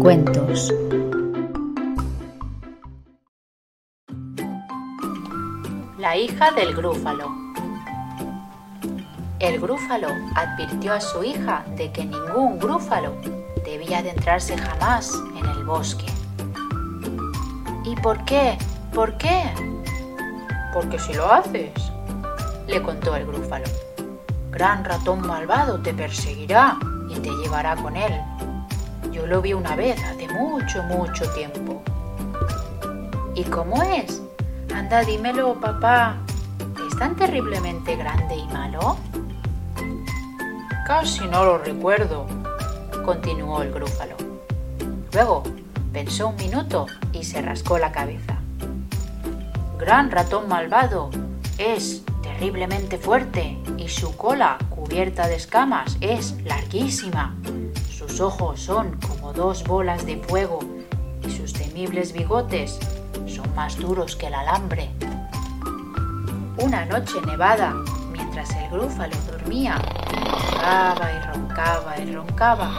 Cuentacuentos. La hija del grúfalo. El grúfalo advirtió a su hija de que ningún grúfalo debía adentrarse jamás en el bosque. ¿Y por qué? ¿Por qué? Porque si lo haces, le contó el grúfalo, gran ratón malvado te perseguirá y te llevará con él. Yo lo vi una vez hace mucho, mucho tiempo. ¿Y cómo es? Anda, dímelo, papá. ¿Es tan terriblemente grande y malo? Casi no lo recuerdo, continuó el grúfalo. Luego pensó un minuto y se rascó la cabeza. Gran ratón malvado, es terriblemente fuerte y su cola, cubierta de escamas, es larguísima. Sus ojos son como dos bolas de fuego y sus temibles bigotes son más duros que el alambre. Una noche nevada, mientras el grúfalo dormía, roncaba y roncaba y roncaba,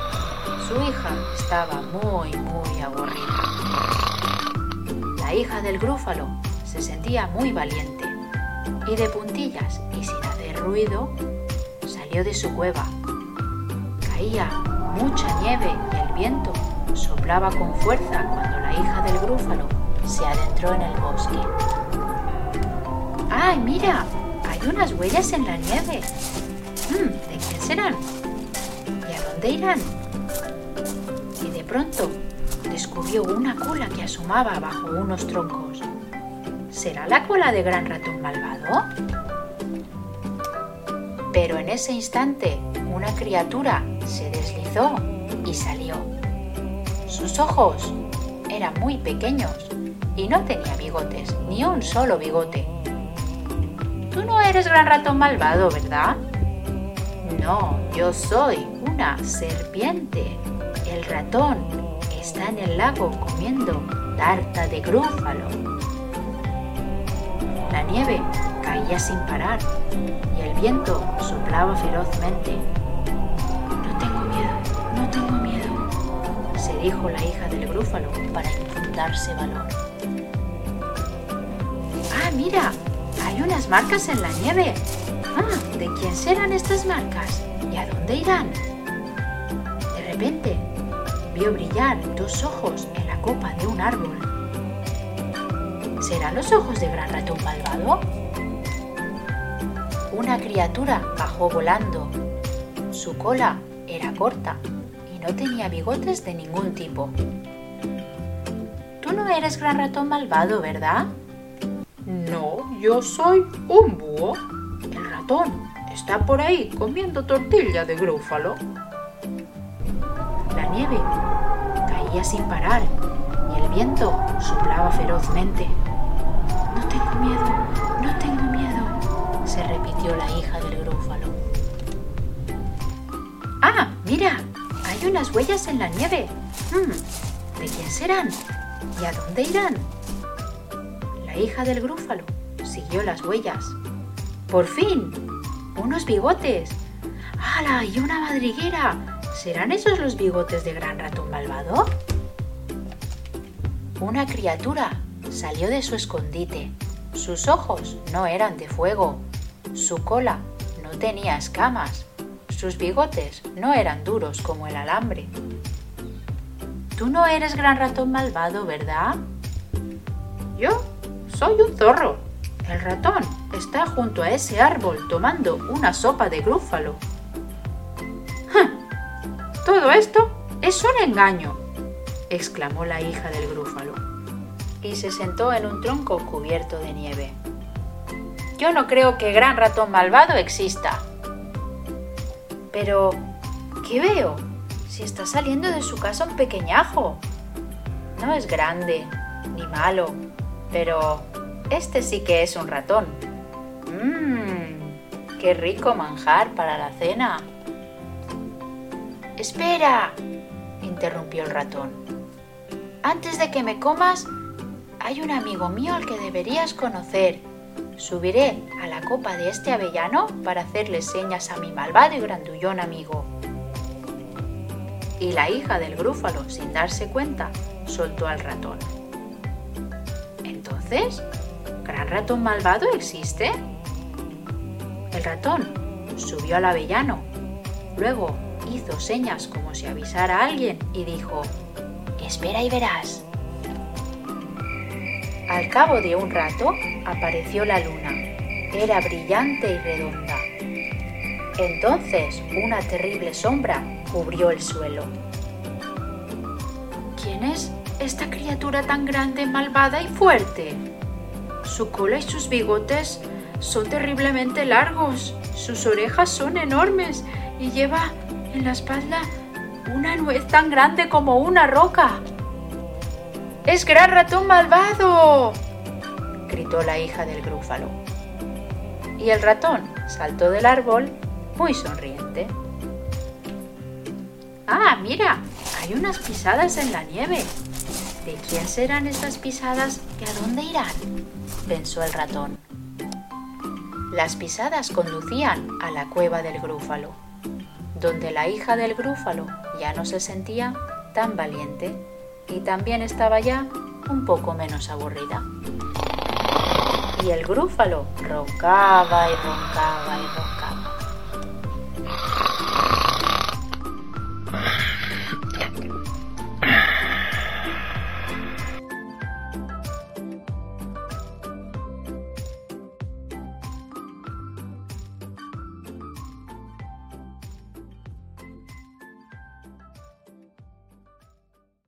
su hija estaba muy, muy aburrida. La hija del grúfalo se sentía muy valiente y de puntillas y sin hacer ruido salió de su cueva. Caía mucha nieve y el viento soplaba con fuerza cuando la hija del grúfalo se adentró en el bosque. ¡Ay, mira! Hay unas huellas en la nieve. Hmm, ¿De quién serán? ¿Y a dónde irán? Y de pronto descubrió una cola que asomaba bajo unos troncos. ¿Será la cola de gran ratón malvado? Pero en ese instante una criatura se deslizó y salió. Sus ojos eran muy pequeños y no tenía bigotes, ni un solo bigote. Tú no eres gran ratón malvado, ¿verdad? No, yo soy una serpiente. El ratón está en el lago comiendo tarta de grúfalo. La nieve caía sin parar viento soplaba ferozmente. No tengo miedo, no tengo miedo, se dijo la hija del grúfalo para infundarse valor. ¡Ah, mira! Hay unas marcas en la nieve. Ah, ¿de quién serán estas marcas? ¿Y a dónde irán? De repente vio brillar dos ojos en la copa de un árbol. ¿Serán los ojos de gran ratón malvado? Una criatura bajó volando. Su cola era corta y no tenía bigotes de ningún tipo. Tú no eres gran ratón malvado, ¿verdad? No, yo soy un búho. El ratón está por ahí comiendo tortilla de grúfalo. La nieve caía sin parar y el viento soplaba ferozmente. No tengo miedo, huellas en la nieve. Hmm, ¿De quién serán? ¿Y a dónde irán? La hija del grúfalo siguió las huellas. ¡Por fin! ¡Unos bigotes! ¡Hala! ¡Y una madriguera! ¿Serán esos los bigotes de gran ratón malvado? Una criatura salió de su escondite. Sus ojos no eran de fuego. Su cola no tenía escamas. Sus bigotes no eran duros como el alambre. Tú no eres gran ratón malvado, ¿verdad? Yo soy un zorro. El ratón está junto a ese árbol tomando una sopa de grúfalo. Todo esto es un engaño, exclamó la hija del grúfalo, y se sentó en un tronco cubierto de nieve. Yo no creo que gran ratón malvado exista. Pero, ¿qué veo? Si está saliendo de su casa un pequeñajo. No es grande, ni malo, pero este sí que es un ratón. Mmm, qué rico manjar para la cena. Espera, interrumpió el ratón. Antes de que me comas, hay un amigo mío al que deberías conocer. Subiré a la copa de este avellano para hacerle señas a mi malvado y grandullón amigo. y la hija del grúfalo, sin darse cuenta, soltó al ratón. Entonces, ¿gran ratón malvado existe? El ratón subió al avellano, luego hizo señas como si avisara a alguien y dijo, Espera y verás. Al cabo de un rato apareció la luna. Era brillante y redonda. Entonces una terrible sombra cubrió el suelo. ¿Quién es esta criatura tan grande, malvada y fuerte? Su cola y sus bigotes son terriblemente largos, sus orejas son enormes y lleva en la espalda una nuez tan grande como una roca. ¡Es gran ratón malvado! gritó la hija del grúfalo. Y el ratón saltó del árbol muy sonriente. ¡Ah, mira! Hay unas pisadas en la nieve. ¿De quién serán estas pisadas y a dónde irán? pensó el ratón. Las pisadas conducían a la cueva del grúfalo, donde la hija del grúfalo ya no se sentía tan valiente y también estaba ya un poco menos aburrida. Y el grúfalo roncaba y roncaba y roncaba.